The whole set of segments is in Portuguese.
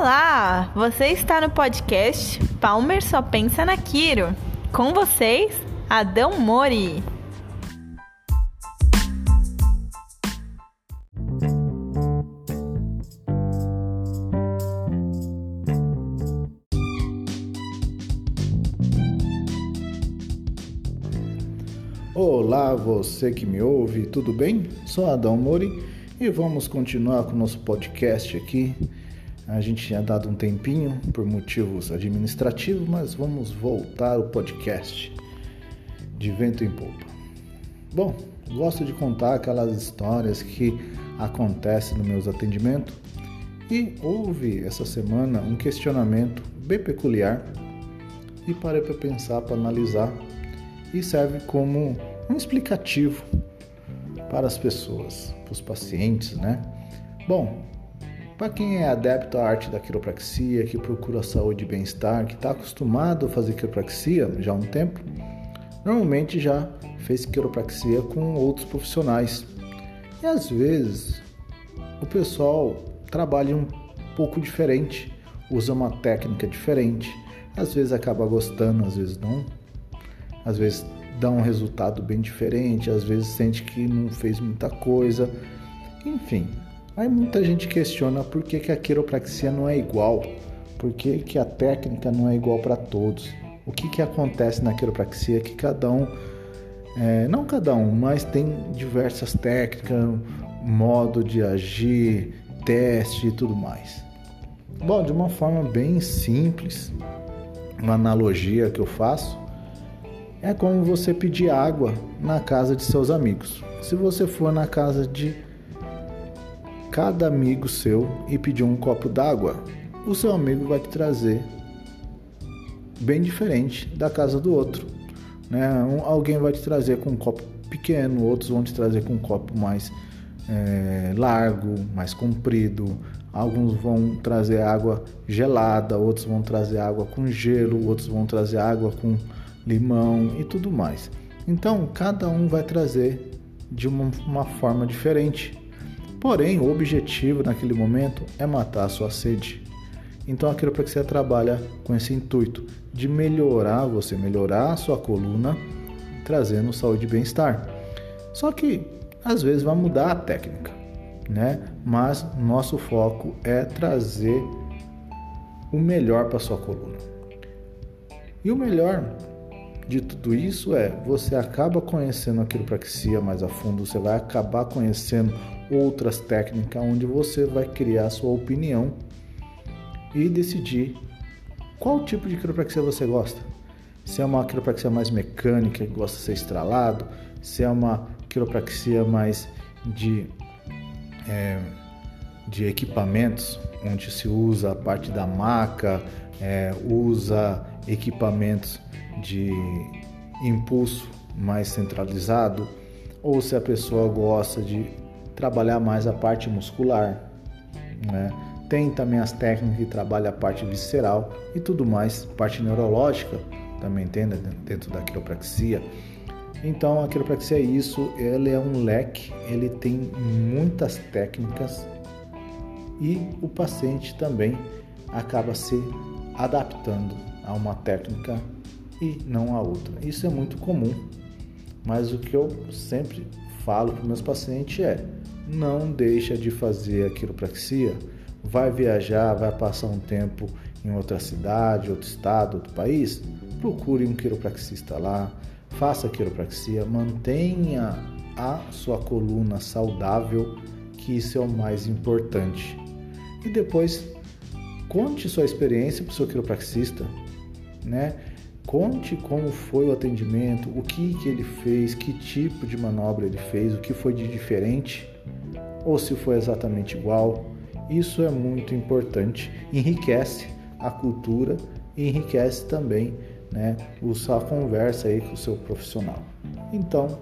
Olá! Você está no podcast Palmer Só Pensa na Quiro. Com vocês, Adão Mori. Olá, você que me ouve, tudo bem? Sou Adão Mori e vamos continuar com o nosso podcast aqui. A gente tinha dado um tempinho por motivos administrativos, mas vamos voltar ao podcast de vento em polpa. Bom, gosto de contar aquelas histórias que acontecem nos meus atendimentos e houve essa semana um questionamento bem peculiar e parei para pensar, para analisar e serve como um explicativo para as pessoas, para os pacientes, né? Bom, para quem é adepto à arte da quiropraxia, que procura saúde e bem-estar, que está acostumado a fazer quiropraxia já há um tempo, normalmente já fez quiropraxia com outros profissionais. E às vezes o pessoal trabalha um pouco diferente, usa uma técnica diferente, às vezes acaba gostando, às vezes não, às vezes dá um resultado bem diferente, às vezes sente que não fez muita coisa, enfim. Aí muita gente questiona por que, que a quiropraxia não é igual, por que, que a técnica não é igual para todos. O que, que acontece na quiropraxia que cada um, é, não cada um, mas tem diversas técnicas, modo de agir, teste e tudo mais. Bom, de uma forma bem simples, uma analogia que eu faço, é como você pedir água na casa de seus amigos. Se você for na casa de cada amigo seu e pedir um copo d'água, o seu amigo vai te trazer bem diferente da casa do outro. Né? Um, alguém vai te trazer com um copo pequeno, outros vão te trazer com um copo mais é, largo, mais comprido. Alguns vão trazer água gelada, outros vão trazer água com gelo, outros vão trazer água com limão e tudo mais. Então, cada um vai trazer de uma, uma forma diferente. Porém, o objetivo naquele momento é matar a sua sede. Então, a quiropraxia trabalha com esse intuito de melhorar você, melhorar a sua coluna, trazendo saúde e bem-estar. Só que às vezes vai mudar a técnica, né? Mas nosso foco é trazer o melhor para sua coluna. E o melhor de tudo isso é você acaba conhecendo a quiropraxia mais a fundo, você vai acabar conhecendo outras técnicas onde você vai criar sua opinião e decidir qual tipo de quiropraxia você gosta. Se é uma quiropraxia mais mecânica, que gosta de ser estralado, se é uma quiropraxia mais de, é, de equipamentos, onde se usa a parte da maca, é, usa equipamentos de impulso mais centralizado, ou se a pessoa gosta de trabalhar mais a parte muscular. Né? Tem também as técnicas que trabalham a parte visceral e tudo mais, parte neurológica também tem dentro da quiropraxia. Então a quiropraxia é isso, ele é um leque, ele tem muitas técnicas e o paciente também acaba se adaptando a uma técnica e não a outra. Isso é muito comum, mas o que eu sempre falo para meus pacientes é: não deixa de fazer a quiropraxia, vai viajar, vai passar um tempo em outra cidade, outro estado, outro país, procure um quiropraxista lá, faça quiropraxia, mantenha a sua coluna saudável, que isso é o mais importante. E depois conte sua experiência para o seu quiropraxista, né? Conte como foi o atendimento, o que, que ele fez, que tipo de manobra ele fez, o que foi de diferente, ou se foi exatamente igual. Isso é muito importante, enriquece a cultura e enriquece também né, a conversa aí com o seu profissional. Então,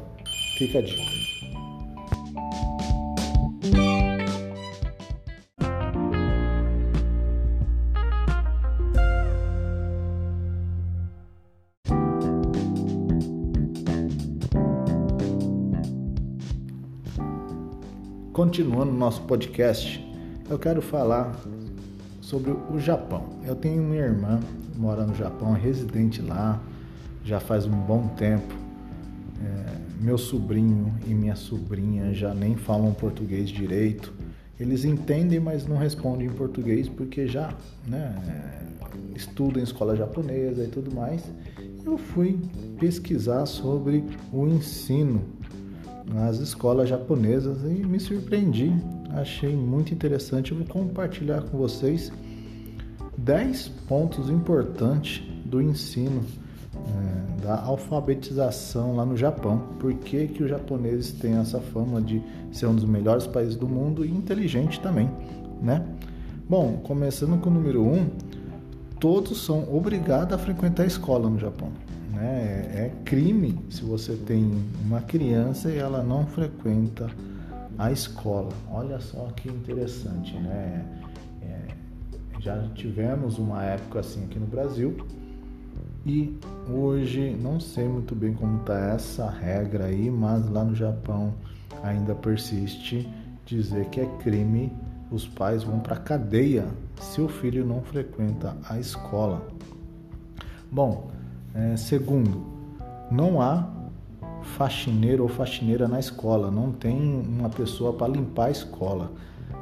fica a dica. Continuando nosso podcast, eu quero falar sobre o Japão. Eu tenho minha irmã mora no Japão, residente lá, já faz um bom tempo. É, meu sobrinho e minha sobrinha já nem falam português direito. Eles entendem, mas não respondem em português porque já né, estudam em escola japonesa e tudo mais. Eu fui pesquisar sobre o ensino nas escolas japonesas e me surpreendi. Achei muito interessante. Eu vou compartilhar com vocês 10 pontos importantes do ensino é, da alfabetização lá no Japão. Por que, que os japoneses têm essa fama de ser um dos melhores países do mundo e inteligente também, né? Bom, começando com o número 1, um, todos são obrigados a frequentar a escola no Japão. Né? É, é crime se você tem uma criança e ela não frequenta a escola. Olha só que interessante, né? É, já tivemos uma época assim aqui no Brasil e hoje não sei muito bem como está essa regra aí, mas lá no Japão ainda persiste dizer que é crime os pais vão para cadeia se o filho não frequenta a escola. Bom, é, segundo, não há faxineiro ou faxineira na escola, não tem uma pessoa para limpar a escola.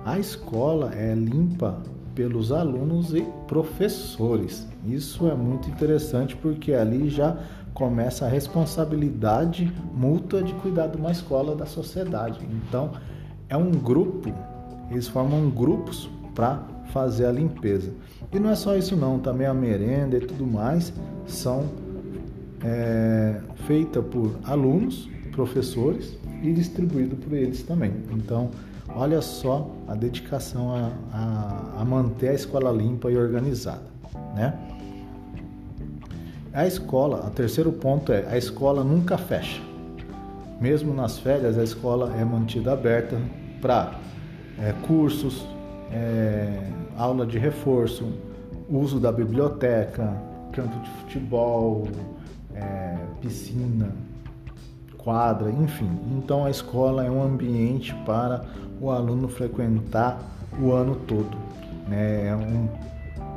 A escola é limpa pelos alunos e professores. Isso é muito interessante porque ali já começa a responsabilidade mútua de cuidar de uma escola da sociedade. Então, é um grupo, eles formam grupos para fazer a limpeza. E não é só isso não, também a merenda e tudo mais são é, feita por alunos, professores e distribuído por eles também. Então, olha só a dedicação a, a, a manter a escola limpa e organizada, né? A escola, o terceiro ponto é a escola nunca fecha. Mesmo nas férias, a escola é mantida aberta para é, cursos, é, aula de reforço, uso da biblioteca, campo de futebol, é, piscina, quadra, enfim. Então a escola é um ambiente para o aluno frequentar o ano todo. Né? É um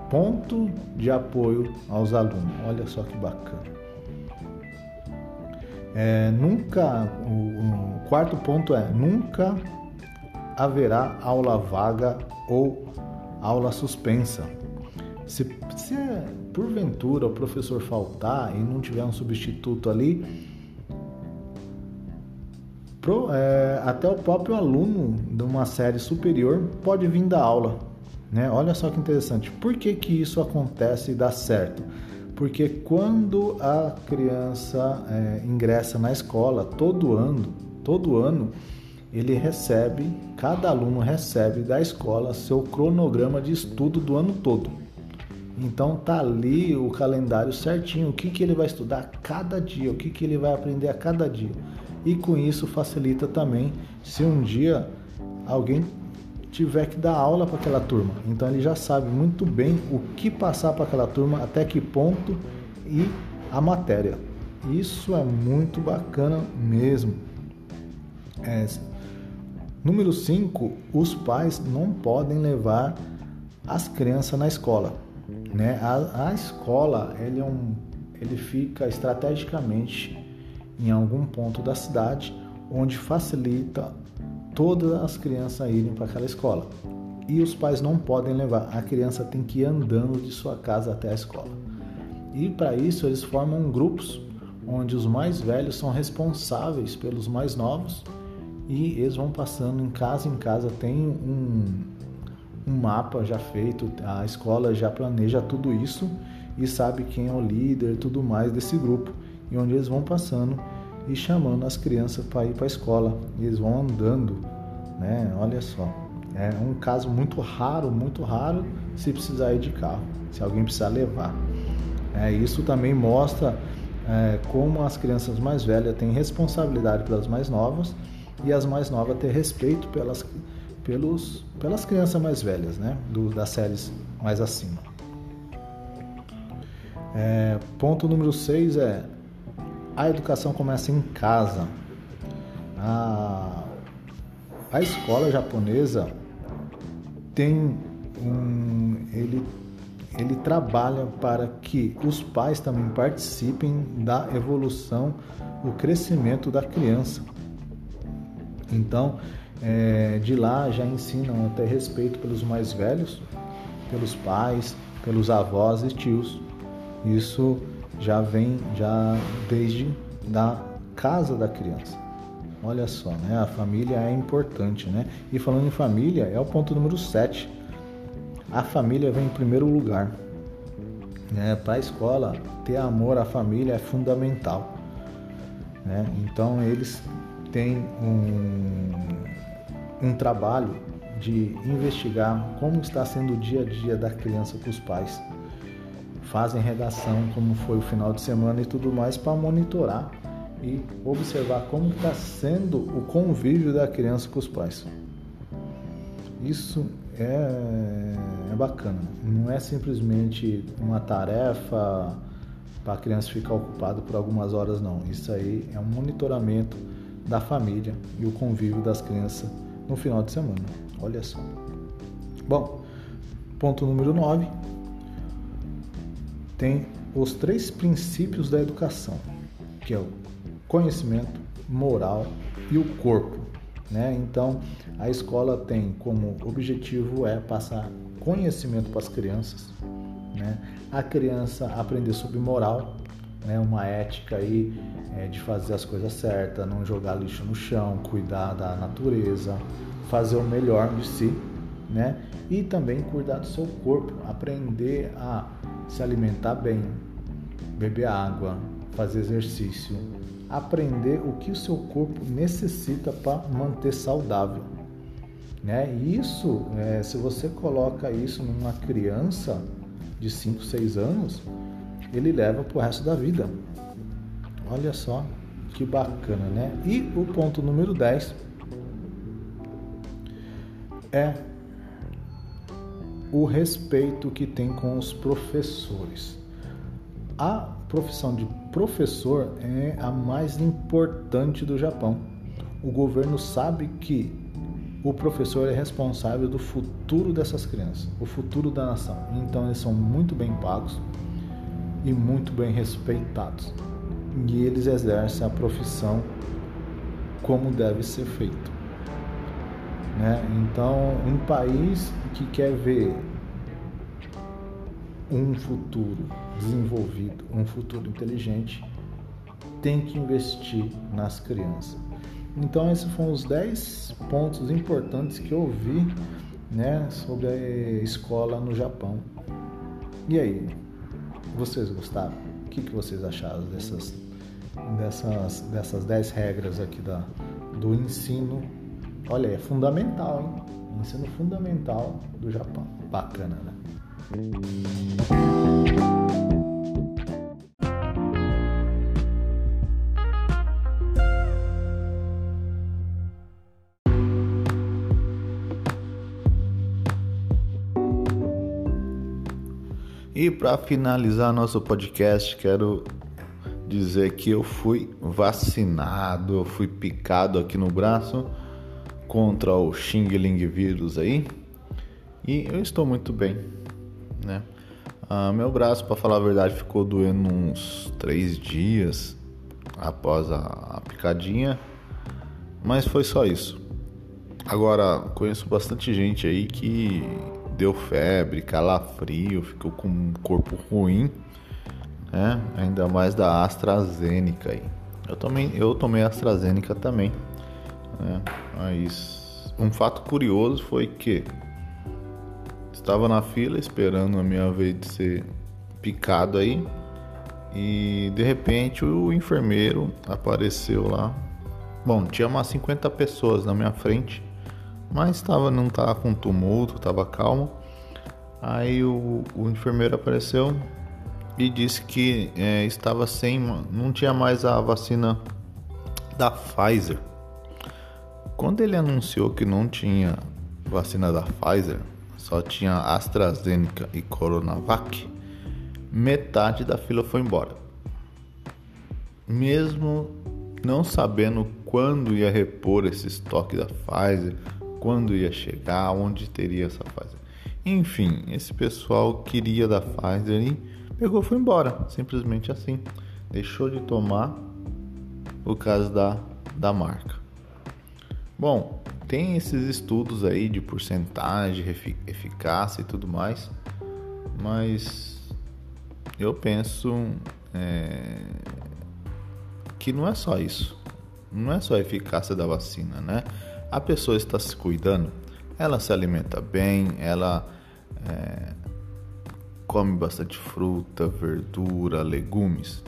ponto de apoio aos alunos. Olha só que bacana. É, nunca, o, o quarto ponto é nunca haverá aula vaga ou aula suspensa. Se, se porventura o professor faltar e não tiver um substituto ali, pro, é, até o próprio aluno de uma série superior pode vir da aula. Né? Olha só que interessante. Por que, que isso acontece e dá certo? Porque quando a criança é, ingressa na escola, todo ano, todo ano, ele recebe, cada aluno recebe da escola seu cronograma de estudo do ano todo. Então tá ali o calendário certinho, o que, que ele vai estudar cada dia, o que, que ele vai aprender a cada dia. E com isso facilita também se um dia alguém tiver que dar aula para aquela turma. Então ele já sabe muito bem o que passar para aquela turma, até que ponto e a matéria. Isso é muito bacana mesmo. É, número 5, os pais não podem levar as crianças na escola. Né? A, a escola ele, é um, ele fica estrategicamente em algum ponto da cidade onde facilita todas as crianças irem para aquela escola. E os pais não podem levar, a criança tem que ir andando de sua casa até a escola. E para isso eles formam grupos onde os mais velhos são responsáveis pelos mais novos e eles vão passando em casa em casa. Tem um, um mapa já feito, a escola já planeja tudo isso e sabe quem é o líder tudo mais desse grupo. E onde eles vão passando e chamando as crianças para ir para a escola. E eles vão andando, né? Olha só. É um caso muito raro, muito raro se precisar ir de carro, se alguém precisar levar. É, isso também mostra é, como as crianças mais velhas têm responsabilidade pelas mais novas e as mais novas têm respeito pelas, pelos, pelas crianças mais velhas, né? Do, das séries mais acima. É, ponto número 6 é a educação começa em casa. A, a escola japonesa tem um, ele, ele trabalha para que os pais também participem da evolução, o crescimento da criança. Então, é, de lá já ensinam até respeito pelos mais velhos, pelos pais, pelos avós e tios. Isso já vem já desde da casa da criança. Olha só, né? A família é importante, né? E falando em família, é o ponto número 7. A família vem em primeiro lugar. Né? Para a escola, ter amor à família é fundamental. Né? Então, eles têm um, um trabalho de investigar como está sendo o dia a dia da criança com os pais. Fazem redação, como foi o final de semana e tudo mais, para monitorar e observar como está sendo o convívio da criança com os pais. Isso é, é bacana. Não é simplesmente uma tarefa para a criança ficar ocupada por algumas horas, não. Isso aí é um monitoramento da família e o convívio das crianças no final de semana. Olha só. Bom, ponto número 9 tem os três princípios da educação, que é o conhecimento, moral e o corpo. Né? Então, a escola tem como objetivo é passar conhecimento para as crianças, né? a criança aprender sobre moral, né? uma ética aí é, de fazer as coisas certas, não jogar lixo no chão, cuidar da natureza, fazer o melhor de si, né? E também cuidar do seu corpo, aprender a se alimentar bem, beber água, fazer exercício, aprender o que o seu corpo necessita para manter saudável. Né? Isso, é, se você coloca isso numa criança de 5, 6 anos, ele leva para o resto da vida. Olha só que bacana, né? E o ponto número 10 é o respeito que tem com os professores. A profissão de professor é a mais importante do Japão. O governo sabe que o professor é responsável do futuro dessas crianças, o futuro da nação. Então eles são muito bem pagos e muito bem respeitados. E eles exercem a profissão como deve ser feito. Né? Então, um país que quer ver um futuro desenvolvido, um futuro inteligente, tem que investir nas crianças. Então, esses foram os 10 pontos importantes que eu vi né, sobre a escola no Japão. E aí, vocês gostaram? O que, que vocês acharam dessas, dessas, dessas 10 regras aqui da, do ensino? Olha, é fundamental, hein? Ensino fundamental do Japão. Bacana, né? E para finalizar nosso podcast, quero dizer que eu fui vacinado, eu fui picado aqui no braço contra o Xing Ling vírus aí. E eu estou muito bem, né? Ah, meu braço, para falar a verdade, ficou doendo uns três dias após a, a picadinha, mas foi só isso. Agora, conheço bastante gente aí que deu febre, calafrio, ficou com um corpo ruim, né? Ainda mais da AstraZeneca aí. Eu tomei, eu tomei AstraZeneca também, né? Mas um fato curioso foi que estava na fila esperando a minha vez de ser picado aí e de repente o enfermeiro apareceu lá. Bom, tinha umas 50 pessoas na minha frente mas tava, não estava com tumulto, estava calmo. Aí o, o, enfermeiro apareceu e disse que é, estava sem, não tinha mais a vacina da Pfizer. Quando ele anunciou que não tinha vacina da Pfizer, só tinha AstraZeneca e Coronavac, metade da fila foi embora. Mesmo não sabendo quando ia repor esse estoque da Pfizer, quando ia chegar, onde teria essa fase. Enfim, esse pessoal queria da Pfizer e pegou foi embora, simplesmente assim. Deixou de tomar o caso da, da marca. Bom, tem esses estudos aí de porcentagem, eficácia e tudo mais, mas eu penso é, que não é só isso. Não é só a eficácia da vacina, né? A pessoa está se cuidando, ela se alimenta bem, ela é, come bastante fruta, verdura, legumes,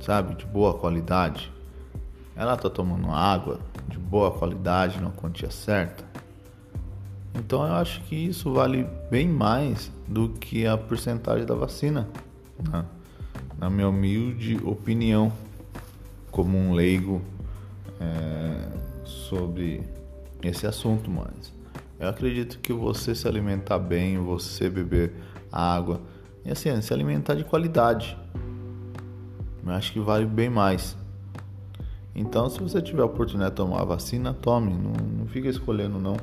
sabe, de boa qualidade. Ela está tomando água de boa qualidade, na quantia certa. Então eu acho que isso vale bem mais do que a porcentagem da vacina, né? na minha humilde opinião, como um leigo é, sobre esse assunto, mas eu acredito que você se alimentar bem, você beber água e assim, se alimentar de qualidade, eu acho que vale bem mais. Então, se você tiver a oportunidade de tomar a vacina, tome, não, não fica escolhendo não,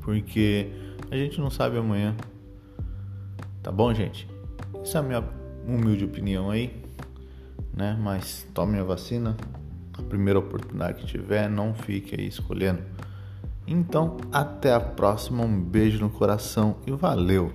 porque a gente não sabe amanhã. Tá bom, gente? Essa é a minha humilde opinião aí, né? Mas tome a vacina, a primeira oportunidade que tiver, não fique aí escolhendo. Então, até a próxima, um beijo no coração e valeu!